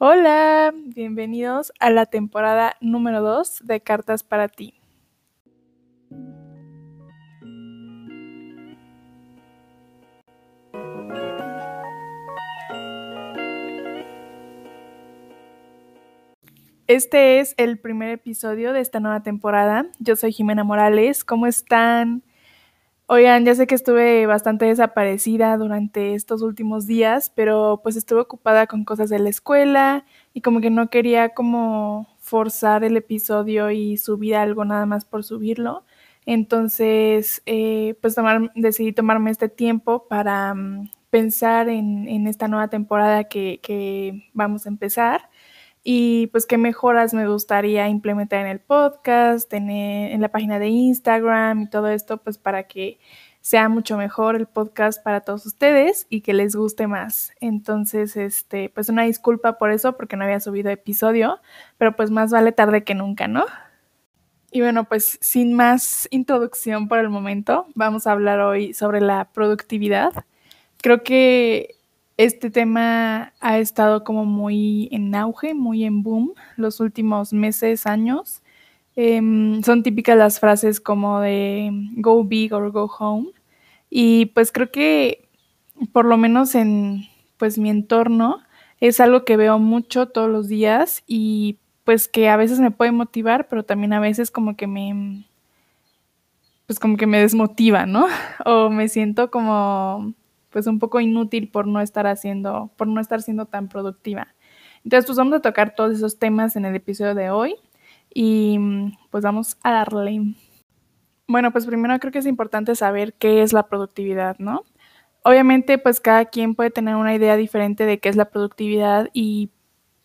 Hola, bienvenidos a la temporada número 2 de Cartas para ti. Este es el primer episodio de esta nueva temporada. Yo soy Jimena Morales. ¿Cómo están? Oigan, ya sé que estuve bastante desaparecida durante estos últimos días, pero pues estuve ocupada con cosas de la escuela y como que no quería como forzar el episodio y subir algo nada más por subirlo. Entonces, eh, pues tomar, decidí tomarme este tiempo para um, pensar en, en, esta nueva temporada que, que vamos a empezar y pues qué mejoras me gustaría implementar en el podcast, en, en, la página de Instagram y todo esto, pues para que sea mucho mejor el podcast para todos ustedes y que les guste más. Entonces, este, pues una disculpa por eso, porque no había subido episodio, pero pues más vale tarde que nunca, ¿no? Y bueno, pues sin más introducción por el momento, vamos a hablar hoy sobre la productividad. Creo que este tema ha estado como muy en auge, muy en boom los últimos meses, años. Eh, son típicas las frases como de go big or go home. Y pues creo que por lo menos en pues mi entorno es algo que veo mucho todos los días y pues que a veces me puede motivar, pero también a veces como que me pues como que me desmotiva, ¿no? O me siento como pues un poco inútil por no estar haciendo, por no estar siendo tan productiva. Entonces, pues vamos a tocar todos esos temas en el episodio de hoy y pues vamos a darle. Bueno, pues primero creo que es importante saber qué es la productividad, ¿no? Obviamente, pues cada quien puede tener una idea diferente de qué es la productividad y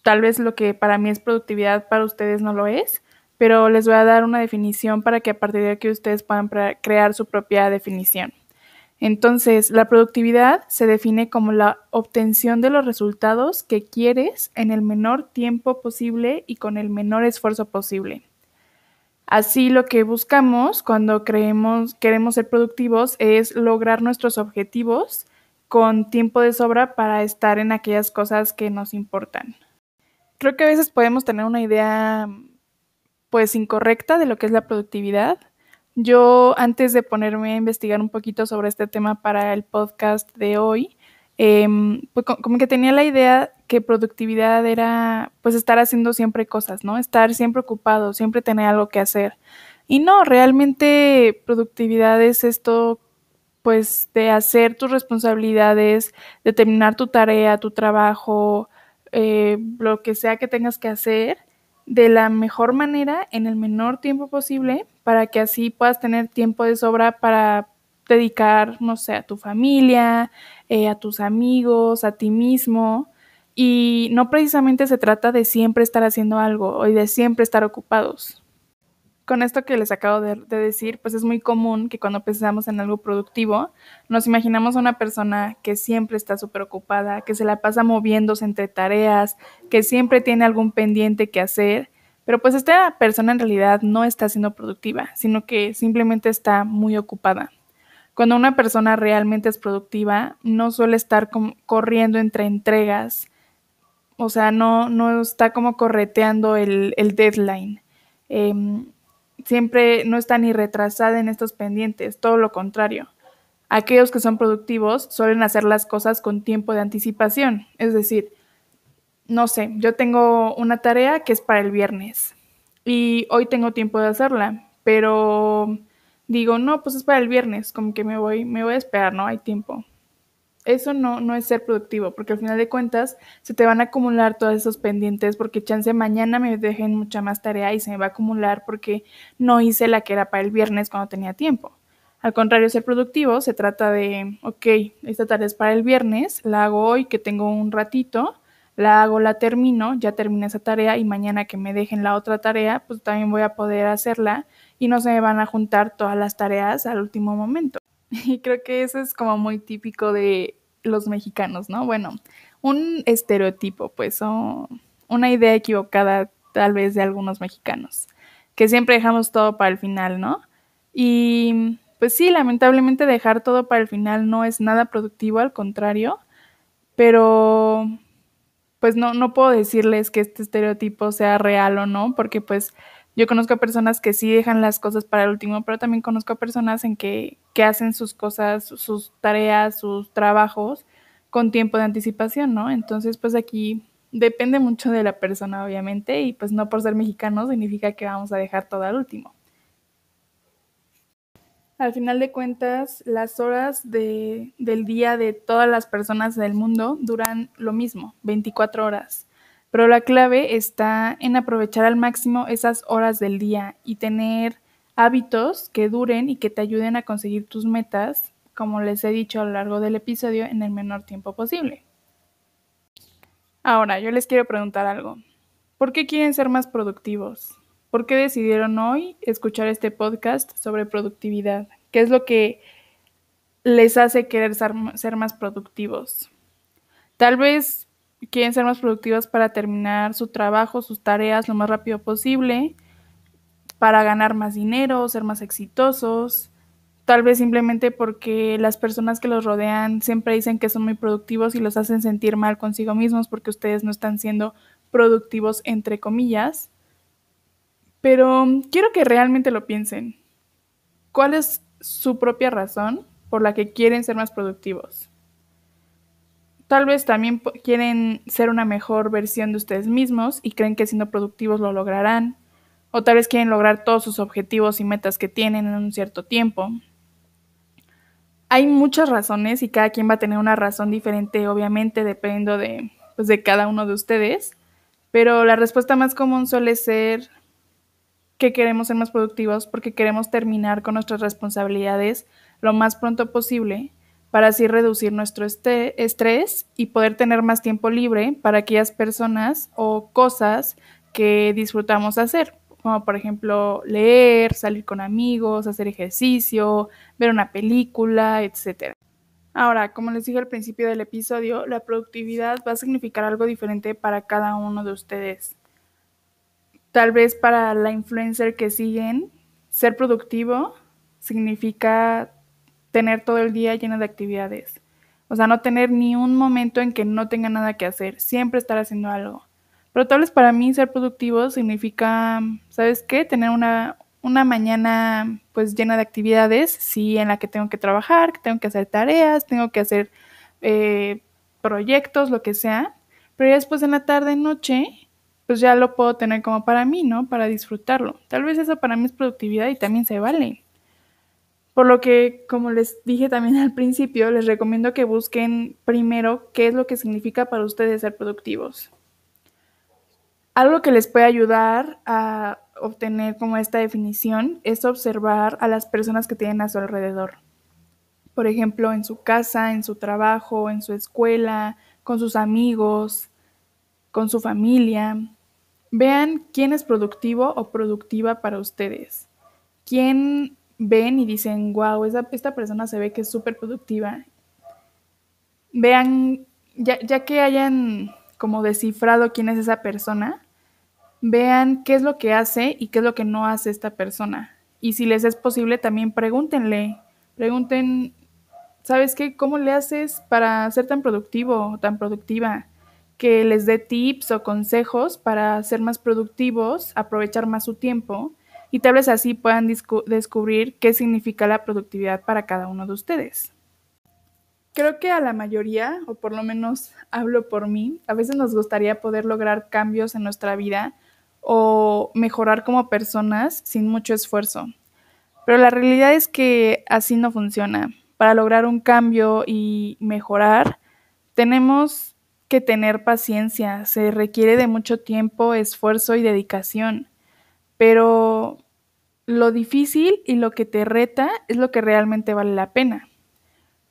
tal vez lo que para mí es productividad para ustedes no lo es, pero les voy a dar una definición para que a partir de aquí ustedes puedan crear su propia definición. Entonces, la productividad se define como la obtención de los resultados que quieres en el menor tiempo posible y con el menor esfuerzo posible. Así lo que buscamos cuando creemos, queremos ser productivos es lograr nuestros objetivos con tiempo de sobra para estar en aquellas cosas que nos importan. Creo que a veces podemos tener una idea pues incorrecta de lo que es la productividad yo antes de ponerme a investigar un poquito sobre este tema para el podcast de hoy, eh, pues como que tenía la idea que productividad era pues estar haciendo siempre cosas, ¿no? Estar siempre ocupado, siempre tener algo que hacer. Y no, realmente productividad es esto pues de hacer tus responsabilidades, de terminar tu tarea, tu trabajo, eh, lo que sea que tengas que hacer de la mejor manera en el menor tiempo posible para que así puedas tener tiempo de sobra para dedicar, no sé, a tu familia, eh, a tus amigos, a ti mismo. Y no precisamente se trata de siempre estar haciendo algo o de siempre estar ocupados. Con esto que les acabo de, de, decir, pues es muy común que cuando pensamos en algo productivo, nos imaginamos a una persona que siempre está súper ocupada, que se la pasa moviéndose entre tareas, que siempre tiene algún pendiente que hacer pero pues esta persona en realidad no está siendo productiva, sino que simplemente está muy ocupada. Cuando una persona realmente es productiva, no suele estar corriendo entre entregas, o sea, no, no está como correteando el, el deadline. Eh, siempre no está ni retrasada en estos pendientes, todo lo contrario. Aquellos que son productivos suelen hacer las cosas con tiempo de anticipación, es decir, no sé, yo tengo una tarea que es para el viernes y hoy tengo tiempo de hacerla, pero digo, no, pues es para el viernes, como que me voy, me voy a esperar, no hay tiempo. Eso no, no es ser productivo, porque al final de cuentas se te van a acumular todos esos pendientes, porque chance mañana me dejen mucha más tarea y se me va a acumular porque no hice la que era para el viernes cuando tenía tiempo. Al contrario, ser productivo se trata de, ok, esta tarea es para el viernes, la hago hoy que tengo un ratito, la hago, la termino, ya terminé esa tarea y mañana que me dejen la otra tarea, pues también voy a poder hacerla y no se me van a juntar todas las tareas al último momento. Y creo que eso es como muy típico de los mexicanos, ¿no? Bueno, un estereotipo, pues, o una idea equivocada tal vez de algunos mexicanos, que siempre dejamos todo para el final, ¿no? Y pues sí, lamentablemente dejar todo para el final no es nada productivo, al contrario, pero pues no, no puedo decirles que este estereotipo sea real o no, porque pues yo conozco a personas que sí dejan las cosas para el último, pero también conozco a personas en que, que hacen sus cosas, sus tareas, sus trabajos con tiempo de anticipación, ¿no? Entonces, pues aquí depende mucho de la persona, obviamente, y pues no por ser mexicano significa que vamos a dejar todo al último. Al final de cuentas, las horas de, del día de todas las personas del mundo duran lo mismo, 24 horas. Pero la clave está en aprovechar al máximo esas horas del día y tener hábitos que duren y que te ayuden a conseguir tus metas, como les he dicho a lo largo del episodio, en el menor tiempo posible. Ahora, yo les quiero preguntar algo. ¿Por qué quieren ser más productivos? ¿Por qué decidieron hoy escuchar este podcast sobre productividad? ¿Qué es lo que les hace querer ser, más productivos? Tal vez quieren ser más productivos para terminar su trabajo, sus tareas lo más rápido posible, para ganar más dinero, ser más exitosos, tal vez simplemente porque las personas que los rodean siempre dicen que son muy productivos y los hacen sentir mal consigo mismos porque ustedes no están siendo productivos entre comillas. Pero quiero que realmente lo piensen. ¿Cuál es su propia razón por la que quieren ser más productivos? Tal vez también quieren ser una mejor versión de ustedes mismos y creen que siendo productivos lo lograrán. O tal vez quieren lograr todos sus objetivos y metas que tienen en un cierto tiempo. Hay muchas razones y cada quien va a tener una razón diferente, obviamente, dependiendo de, pues, de cada uno de ustedes. Pero la respuesta más común suele ser que queremos ser más productivos porque queremos terminar con nuestras responsabilidades lo más pronto posible para así reducir nuestro este, estrés y poder tener más tiempo libre para aquellas personas o cosas que disfrutamos hacer, como por ejemplo leer, salir con amigos, hacer ejercicio, ver una película, etc. Ahora, como les dije al principio del episodio, la productividad va a significar algo diferente para cada uno de ustedes. Tal vez para la influencer que siguen, ser productivo significa tener todo el día lleno de actividades. O sea, no tener ni un momento en que no tenga nada que hacer, siempre estar haciendo algo. Pero tal vez para mí ser productivo significa, ¿sabes qué? Tener una, una mañana pues llena de actividades, sí, en la que tengo que trabajar, que tengo que hacer tareas, tengo que hacer eh, proyectos, lo que sea. Pero ya después en la tarde, noche, pues ya lo puedo tener como para mí, ¿no? Para disfrutarlo. Tal vez eso para mí es productividad y también se vale. Por lo que, como les dije también al principio, les recomiendo que busquen primero qué es lo que significa para ustedes ser productivos. Algo que les puede ayudar a obtener como esta definición es observar a las personas que tienen a su alrededor. Por ejemplo, en su casa, en su trabajo, en su escuela, con sus amigos, con su familia. Vean quién es productivo o productiva para ustedes. ¿Quién ven y dicen, wow, esta persona se ve que es súper productiva. Vean, ya, ya que hayan como descifrado quién es esa persona, vean qué es lo que hace y qué es lo que no hace esta persona. Y si les es posible, también pregúntenle, pregunten, ¿sabes qué? ¿Cómo le haces para ser tan productivo o tan productiva? Que les dé tips o consejos para ser más productivos, aprovechar más su tiempo y tal vez así puedan descubrir qué significa la productividad para cada uno de ustedes. Creo que a la mayoría, o por lo menos hablo por mí, a veces nos gustaría poder lograr cambios en nuestra vida o mejorar como personas sin mucho esfuerzo. Pero la realidad es que así no funciona. Para lograr un cambio y mejorar, tenemos que tener paciencia. Se requiere de mucho tiempo, esfuerzo y dedicación. Pero lo difícil y lo que te reta es lo que realmente vale la pena.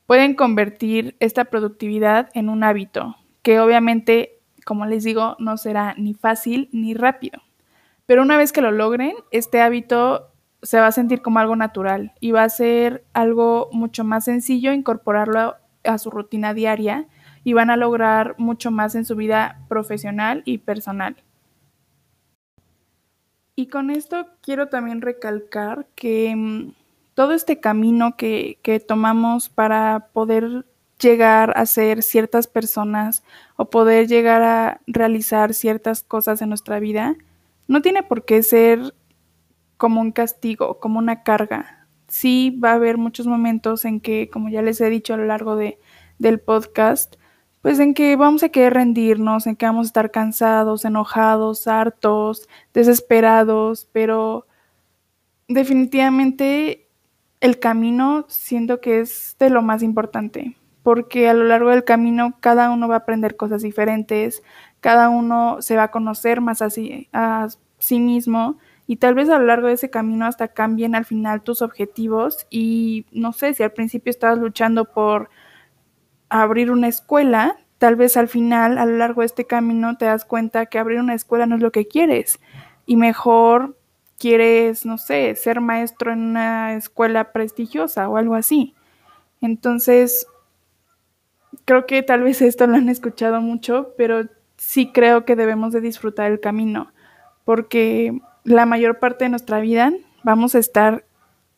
Pueden convertir esta productividad en un hábito, que obviamente, como les digo, no será ni fácil ni rápido. Pero una vez que lo logren, este hábito se va a sentir como algo natural y va a ser algo mucho más sencillo incorporarlo a su rutina diaria y van a lograr mucho más en su vida profesional y personal. Y con esto quiero también recalcar que mm, todo este camino que, tomamos para poder llegar a ser ciertas personas o poder llegar a realizar ciertas cosas en nuestra vida, no tiene por qué ser como un castigo, como una carga. Sí va a haber muchos momentos en que, como ya les he dicho a lo largo de, del podcast, pues en que vamos a querer rendirnos, en que vamos a estar cansados, enojados, hartos, desesperados, pero definitivamente el camino siento que es de lo más importante, porque a lo largo del camino cada uno va a aprender cosas diferentes, cada uno se va a conocer más así, a sí mismo y tal vez a lo largo de ese camino hasta cambien al final tus objetivos y no sé si al principio estabas luchando por abrir una escuela, tal vez al final, a lo largo de este camino, te das cuenta que abrir una escuela no es lo que quieres y mejor quieres, no sé, ser maestro en una escuela prestigiosa o algo así. Entonces, creo que tal vez esto lo han escuchado mucho, pero sí creo que debemos de disfrutar el camino, porque la mayor parte de nuestra vida vamos a estar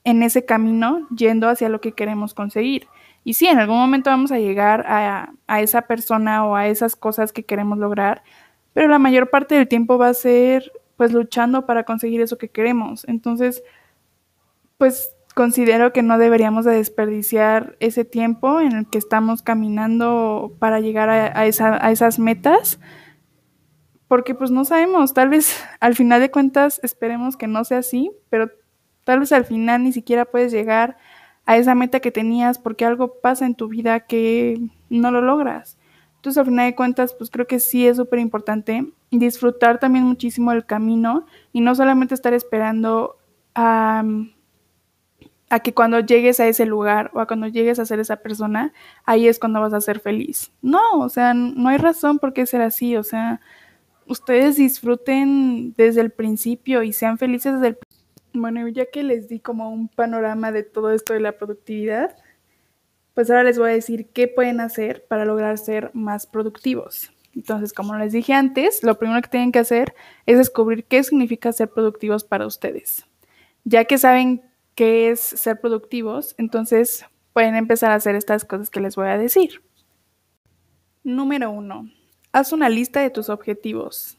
en ese camino yendo hacia lo que queremos conseguir. Y sí, en algún momento vamos a llegar a, a, esa persona o a esas cosas que queremos lograr, pero la mayor parte del tiempo va a ser pues luchando para conseguir eso que queremos. Entonces, pues considero que no deberíamos de desperdiciar ese tiempo en el que estamos caminando para llegar a, a, esa, a esas metas, porque pues no sabemos, tal vez al final de cuentas esperemos que no sea así, pero Tal vez al final ni siquiera puedes llegar a esa meta que tenías porque algo pasa en tu vida que no lo logras. Entonces, al final de cuentas, pues creo que sí es súper importante disfrutar también muchísimo el camino y no solamente estar esperando a, a, que cuando llegues a ese lugar o a cuando llegues a ser esa persona, ahí es cuando vas a ser feliz. No, o sea, no hay razón por qué ser así. O sea, ustedes disfruten desde el principio y sean felices desde el bueno, ya que les di como un panorama de todo esto de la productividad, pues ahora les voy a decir qué pueden hacer para lograr ser más productivos. Entonces, como les dije antes, lo primero que tienen que hacer es descubrir qué significa ser productivos para ustedes. Ya que saben qué es ser productivos, entonces pueden empezar a hacer estas cosas que les voy a decir. Número uno, haz una lista de tus objetivos.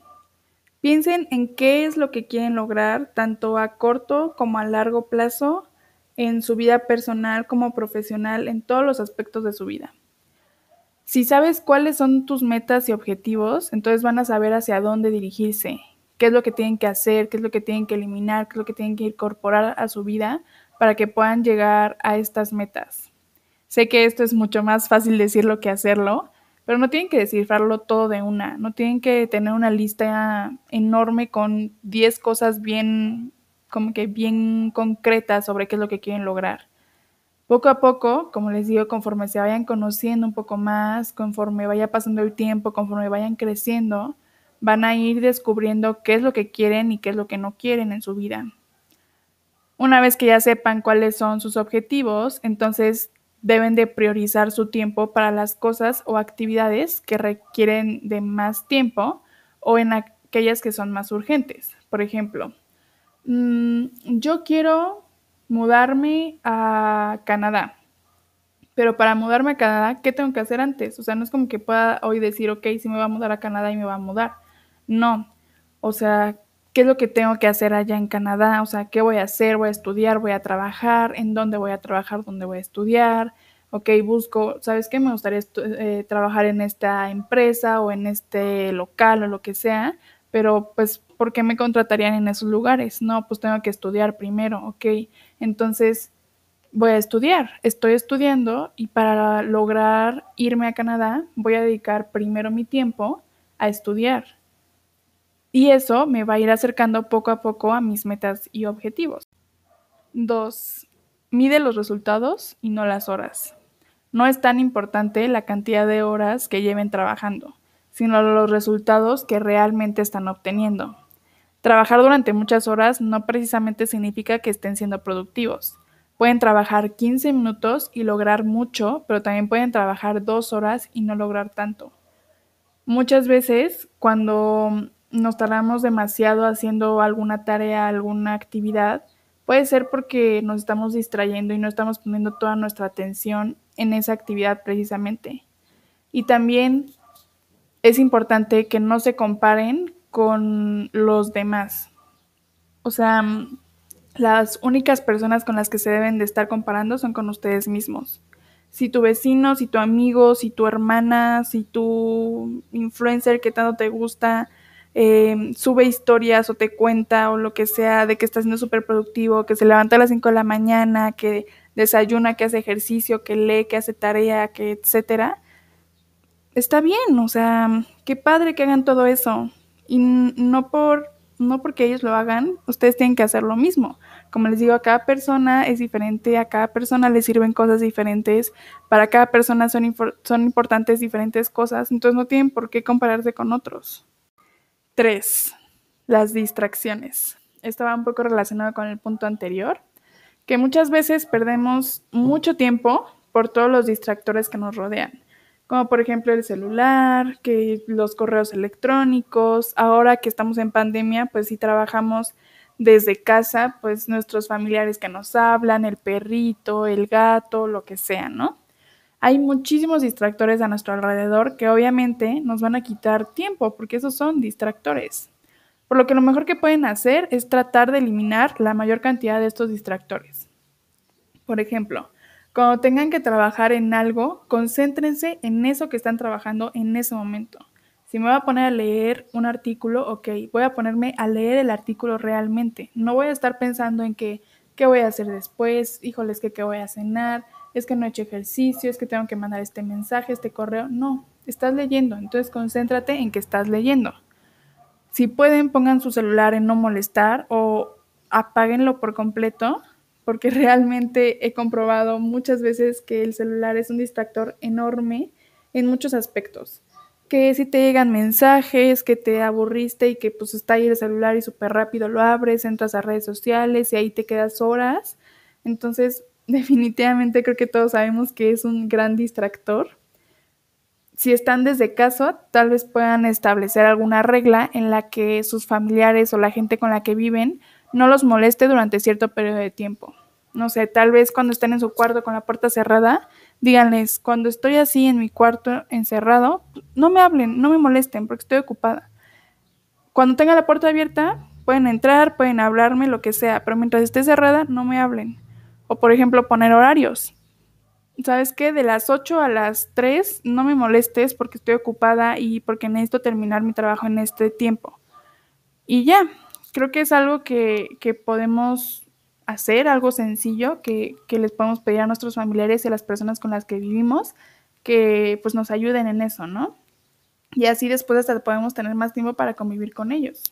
Piensen en qué es lo que quieren lograr tanto a corto como a largo plazo en su vida personal como profesional, en todos los aspectos de su vida. Si sabes cuáles son tus metas y objetivos, entonces van a saber hacia dónde dirigirse, qué es lo que tienen que hacer, qué es lo que tienen que eliminar, qué es lo que tienen que incorporar a su vida para que puedan llegar a estas metas. Sé que esto es mucho más fácil decirlo que hacerlo, pero no tienen que descifrarlo todo de una, no tienen que tener una lista enorme con 10 cosas bien, como que bien concretas sobre qué es lo que quieren lograr. Poco a poco, como les digo, conforme se vayan conociendo un poco más, conforme vaya pasando el tiempo, conforme vayan creciendo, van a ir descubriendo qué es lo que quieren y qué es lo que no quieren en su vida. Una vez que ya sepan cuáles son sus objetivos, entonces deben de priorizar su tiempo para las cosas o actividades que requieren de más tiempo o en aquellas que son más urgentes. Por ejemplo, mm, yo quiero mudarme a Canadá, pero para mudarme a Canadá, ¿qué tengo que hacer antes? O sea, no es como que pueda hoy decir, ok, si me va a mudar a Canadá y me va a mudar. No, o sea, ¿qué es lo que tengo que hacer allá en Canadá? O sea, ¿qué voy a hacer? ¿Voy a estudiar? ¿Voy a trabajar? ¿En dónde voy a trabajar? ¿Dónde voy a estudiar? Ok, busco, ¿sabes qué? Me gustaría eh, trabajar en esta empresa o en este local o lo que sea, pero pues, ¿por qué me contratarían en esos lugares? No, pues tengo que estudiar primero, ok. Entonces, voy a estudiar, estoy estudiando y para lograr irme a Canadá voy a dedicar primero mi tiempo a estudiar y eso me va a ir acercando poco a poco a mis metas y objetivos. 2. Mide los resultados y no las horas. No es tan importante la cantidad de horas que lleven trabajando, sino los resultados que realmente están obteniendo. Trabajar durante muchas horas no precisamente significa que estén siendo productivos. Pueden trabajar 15 minutos y lograr mucho, pero también pueden trabajar dos horas y no lograr tanto. Muchas veces, cuando nos tardamos demasiado haciendo alguna tarea, alguna actividad, puede ser porque nos estamos distrayendo y no estamos poniendo toda nuestra atención en esa actividad precisamente. Y también es importante que no se comparen con los demás. O sea, las únicas personas con las que se deben de estar comparando son con ustedes mismos. Si tu vecino, si tu amigo, si tu hermana, si tu influencer que tanto te gusta, eh, sube historias o te cuenta o lo que sea de que está siendo súper productivo, que se levanta a las 5 de la mañana, que desayuna, que hace ejercicio, que lee, que hace tarea, que etcétera, está bien, o sea, qué padre que hagan todo eso. Y no por no porque ellos lo hagan, ustedes tienen que hacer lo mismo. Como les digo, a cada persona es diferente, a cada persona le sirven cosas diferentes, para cada persona son, son importantes diferentes cosas, entonces no tienen por qué compararse con otros. 3. Las distracciones. Esto va un poco relacionado con el punto anterior, que muchas veces perdemos mucho tiempo por todos los distractores que nos rodean, como por ejemplo el celular, que los correos electrónicos, ahora que estamos en pandemia, pues si trabajamos desde casa, pues nuestros familiares que nos hablan, el perrito, el gato, lo que sea, ¿no? Hay muchísimos distractores a nuestro alrededor que obviamente nos van a quitar tiempo, porque esos son distractores. Por lo que lo mejor que pueden hacer es tratar de eliminar la mayor cantidad de estos distractores. Por ejemplo, cuando tengan que trabajar en algo, concéntrense en eso que están trabajando en ese momento. Si me voy a poner a leer un artículo, ok, voy a ponerme a leer el artículo realmente. No voy a estar pensando en que, qué voy a hacer después, híjoles, que qué voy a cenar, es que no he hecho ejercicio, es que tengo que mandar este mensaje, este correo. No, estás leyendo, entonces concéntrate en que estás leyendo. Si pueden, pongan su celular en no molestar o apáguenlo por completo, porque realmente he comprobado muchas veces que el celular es un distractor enorme en muchos aspectos. Que si te llegan mensajes, que te aburriste y que pues está ahí el celular y súper rápido lo abres, entras a redes sociales y ahí te quedas horas. Entonces, definitivamente creo que todos sabemos que es un gran distractor. Si están desde casa, tal vez puedan establecer alguna regla en la que sus familiares o la gente con la que viven no los moleste durante cierto periodo de tiempo. No sé, tal vez cuando estén en su cuarto con la puerta cerrada, díganles, cuando estoy así en mi cuarto encerrado, no me hablen, no me molesten porque estoy ocupada. Cuando tenga la puerta abierta, pueden entrar, pueden hablarme, lo que sea, pero mientras esté cerrada, no me hablen. O por ejemplo, poner horarios. ¿Sabes qué? De las 8 a las 3 no me molestes porque estoy ocupada y porque necesito terminar mi trabajo en este tiempo. Y ya, creo que es algo que, podemos hacer, algo sencillo que, que, les podemos pedir a nuestros familiares y a las personas con las que vivimos que pues nos ayuden en eso, ¿no? Y así después hasta podemos tener más tiempo para convivir con ellos.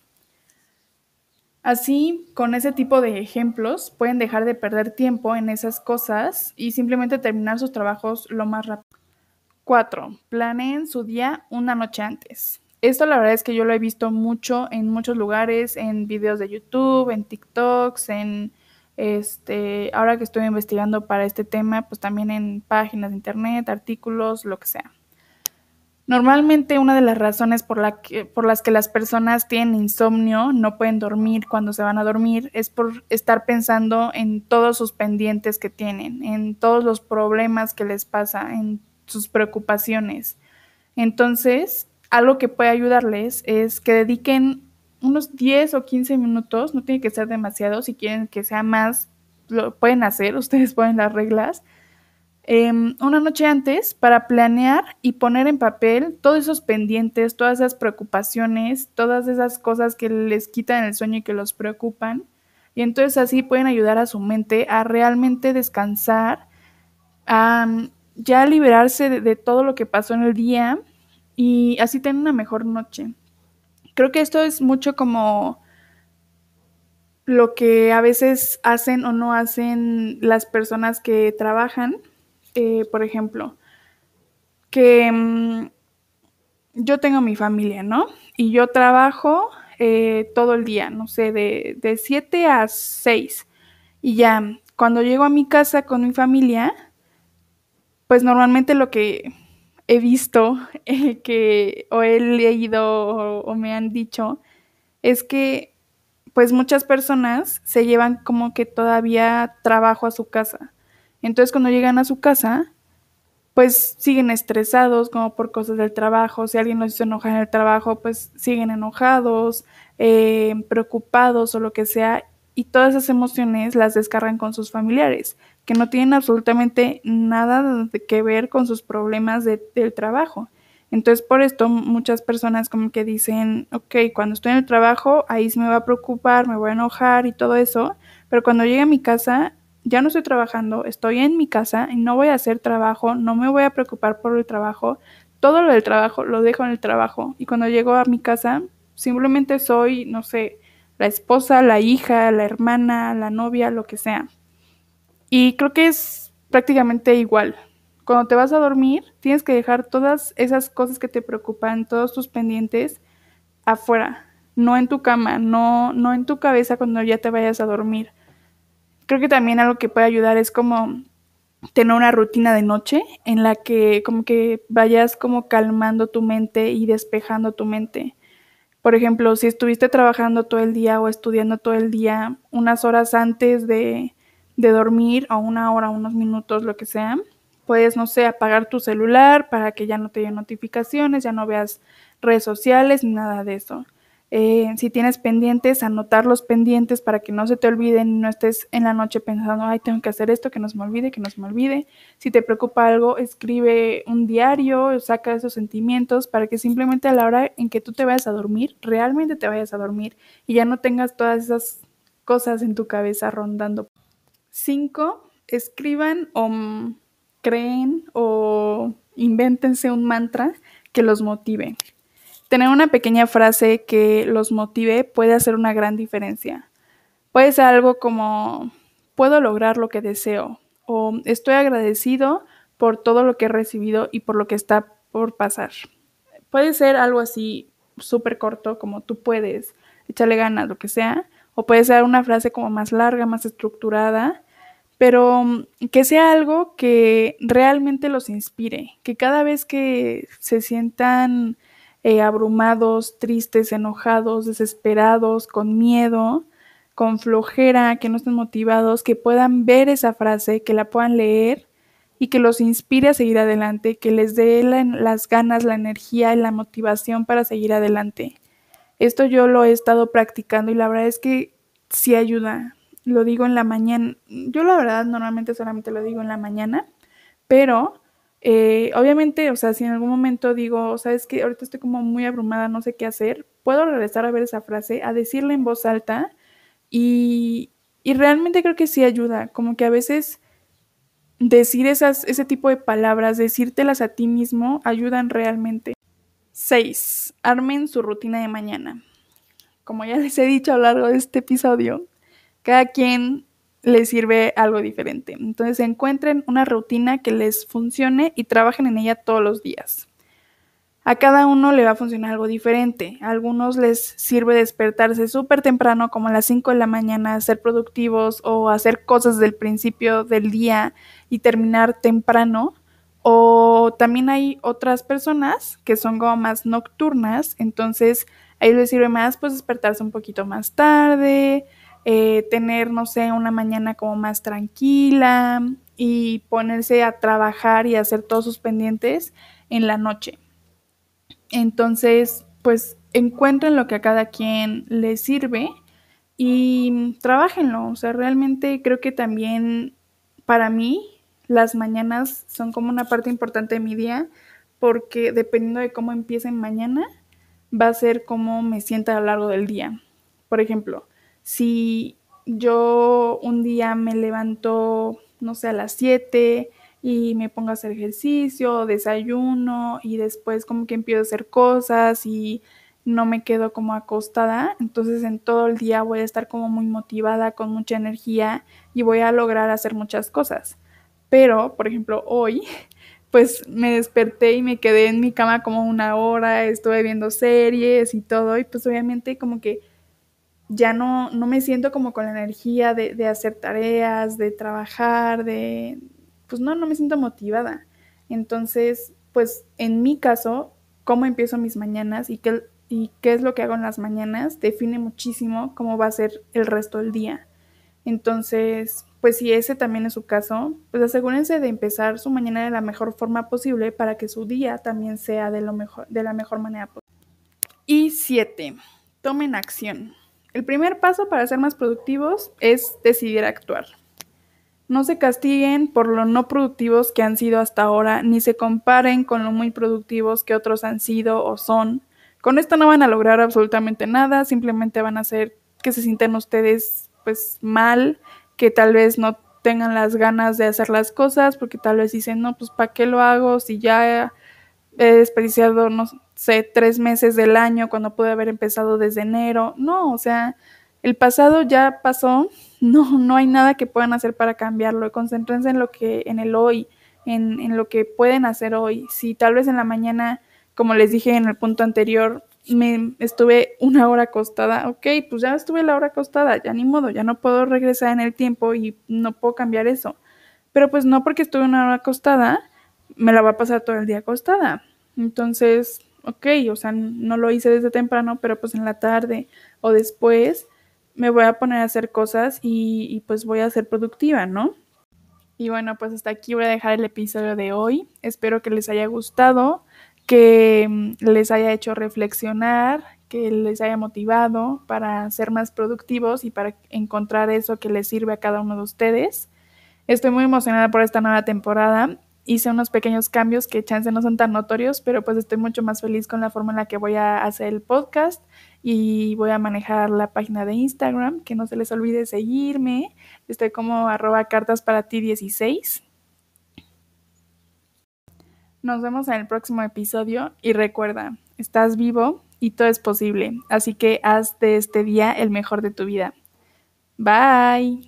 Así, con ese tipo de ejemplos, pueden dejar de perder tiempo en esas cosas y simplemente terminar sus trabajos lo más rápido. 4. Planeen su día una noche antes. Esto la verdad es que yo lo he visto mucho en muchos lugares, en videos de YouTube, en TikToks, en este, ahora que estoy investigando para este tema, pues también en páginas de internet, artículos, lo que sea. Normalmente una de las razones por, la que, por las que las personas tienen insomnio, no pueden dormir cuando se van a dormir, es por estar pensando en todos sus pendientes que tienen, en todos los problemas que les pasa, en sus preocupaciones. Entonces, algo que puede ayudarles es que dediquen unos 10 o 15 minutos, no tiene que ser demasiado, si quieren que sea más, lo pueden hacer, ustedes ponen las reglas, Em, una noche antes para planear y poner en papel todos esos pendientes, todas esas preocupaciones, todas esas cosas que les quitan el sueño y que los preocupan. Y entonces así pueden ayudar a su mente a realmente descansar, a mm, ya liberarse de, de todo lo que pasó en el día y así tener una mejor noche. Creo que esto es mucho como lo que a veces hacen o no hacen las personas que trabajan eh, por ejemplo, que mm, yo tengo mi familia, ¿no? Y yo trabajo eh, todo el día, no sé, de, de 7 a 6. Y ya, cuando llego a mi casa con mi familia, pues normalmente lo que he visto eh, que o he leído o, me han dicho es que pues muchas personas se llevan como que todavía trabajo a su casa. Entonces cuando llegan a su casa, pues siguen estresados como por cosas del trabajo, si alguien los hizo enojar en el trabajo, pues siguen enojados, eh, preocupados o lo que sea, y todas esas emociones las descargan con sus familiares, que no tienen absolutamente nada que ver con sus problemas del trabajo. Entonces, por esto muchas personas como que dicen, ok, cuando estoy en el trabajo, ahí se me va a preocupar, me voy a enojar y todo eso, pero cuando llegue a mi casa, ya no estoy trabajando, estoy en mi casa y no voy a hacer trabajo, no me voy a preocupar por el trabajo, todo lo del trabajo lo dejo en el trabajo y cuando llego a mi casa simplemente soy, no sé, la esposa, la hija, la hermana, la novia, lo que sea. Y creo que es prácticamente igual. Cuando te vas a dormir, tienes que dejar todas esas cosas que te preocupan, todos tus pendientes afuera, no en tu cama, no, no en tu cabeza cuando ya te vayas a dormir creo que también algo que puede ayudar es como tener una rutina de noche en la que como que vayas como calmando tu mente y despejando tu mente. Por ejemplo, si estuviste trabajando todo el día o estudiando todo el día, unas horas antes de, de dormir o una hora, unos minutos, lo que sea, puedes, no sé, apagar tu celular para que ya no te den notificaciones, ya no veas redes sociales ni nada de eso. Eh, si tienes pendientes, anotar los pendientes para que no se te olviden y no estés en la noche pensando, ay, tengo que hacer esto, que no se me olvide, que no se me olvide. Si te preocupa algo, escribe un diario, saca esos sentimientos para que simplemente a la hora en que tú te vayas a dormir, realmente te vayas a dormir y ya no tengas todas esas cosas en tu cabeza rondando. Cinco, escriban o creen o invéntense un mantra que los motive. Tener una pequeña frase que los motive puede hacer una gran diferencia. Puede ser algo como puedo lograr lo que deseo o estoy agradecido por todo lo que he recibido y por lo que está por pasar. Puede ser algo así súper corto como tú puedes, echarle ganas, lo que sea, o puede ser una frase como más larga, más estructurada, pero que sea algo que realmente los inspire, que cada vez que se sientan eh, abrumados, tristes, enojados, desesperados, con miedo, con flojera, que no estén motivados, que puedan ver esa frase, que la puedan leer y que los inspire a seguir adelante, que les dé las ganas, la energía y la motivación para seguir adelante. Esto yo lo he estado practicando y la verdad es que sí ayuda. Lo digo en la mañana. Yo la verdad normalmente solamente lo digo en la mañana, pero eh, obviamente, o sea, si en algún momento digo, sabes que ahorita estoy como muy abrumada, no sé qué hacer, puedo regresar a ver esa frase, a decirla en voz alta y, y realmente creo que sí ayuda, como que a veces decir esas, ese tipo de palabras, decírtelas a ti mismo, ayudan realmente. 6. Armen su rutina de mañana. Como ya les he dicho a lo largo de este episodio, cada quien les sirve algo diferente. Entonces encuentren una rutina que les funcione y trabajen en ella todos los días. A cada uno le va a funcionar algo diferente. A algunos les sirve despertarse súper temprano, como a las 5 de la mañana, ser productivos o hacer cosas del principio del día y terminar temprano. O también hay otras personas que son como más nocturnas, entonces a ellos les sirve más pues despertarse un poquito más tarde, eh, tener, no sé, una mañana como más tranquila y ponerse a trabajar y hacer todos sus pendientes en la noche. Entonces, pues encuentren lo que a cada quien le sirve y trabajenlo. O sea, realmente creo que también para mí las mañanas son como una parte importante de mi día porque dependiendo de cómo empiecen mañana, va a ser cómo me sienta a lo largo del día. Por ejemplo, si yo un día me levanto, no sé, a las 7 y me pongo a hacer ejercicio, desayuno y después como que empiezo a hacer cosas y no me quedo como acostada, entonces en todo el día voy a estar como muy motivada, con mucha energía y voy a lograr hacer muchas cosas. Pero, por ejemplo, hoy pues me desperté y me quedé en mi cama como una hora, estuve viendo series y todo y pues obviamente como que ya no, no me siento como con la energía de, de, hacer tareas, de trabajar, de, pues no, no me siento motivada. Entonces, pues en mi caso, cómo empiezo mis mañanas y qué, y qué es lo que hago en las mañanas define muchísimo cómo va a ser el resto del día. Entonces, pues si ese también es su caso, pues asegúrense de empezar su mañana de la mejor forma posible para que su día también sea de, lo mejor, de la mejor manera posible. Y siete, tomen acción. El primer paso para ser más productivos es decidir actuar. No se castiguen por lo no productivos que han sido hasta ahora, ni se comparen con lo muy productivos que otros han sido o son. Con esto no van a lograr absolutamente nada, simplemente van a hacer que se sientan ustedes pues mal que tal vez no tengan las ganas de hacer las cosas porque tal vez dicen, no, pues ¿para qué lo hago si ya he desperdiciado, no sé, tres meses del año cuando pude haber empezado desde enero? No, o sea, el pasado ya pasó, no, no hay nada que puedan hacer para cambiarlo, concéntrense en lo que, en el hoy, en, en lo que pueden hacer hoy. Si tal vez en la mañana, como les dije en el punto anterior, me estuve una hora acostada, ok, pues ya estuve la hora acostada, ya ni modo, ya no puedo regresar en el tiempo y no puedo cambiar eso. Pero pues no porque estuve una hora acostada, me la va a pasar todo el día acostada. Entonces, ok, o sea, no lo hice desde temprano, pero pues en la tarde o después me voy a poner a hacer cosas y, y pues voy a ser productiva, ¿no? Y bueno, pues hasta aquí voy a dejar el episodio de hoy. Espero que les haya gustado que mm, les haya hecho reflexionar, que les haya motivado para ser más productivos y para encontrar eso que les sirve a cada uno de ustedes. Estoy muy emocionada por esta nueva temporada. Hice unos pequeños cambios que chance no son tan notorios, pero pues estoy mucho más feliz con la forma en la que voy a hacer el podcast y voy a manejar la página de Instagram, que no se les olvide seguirme. Estoy como arroba cartas para ti 16 nos vemos en el próximo episodio y recuerda, estás vivo y todo es posible, así que haz de este día el mejor de tu vida. Bye.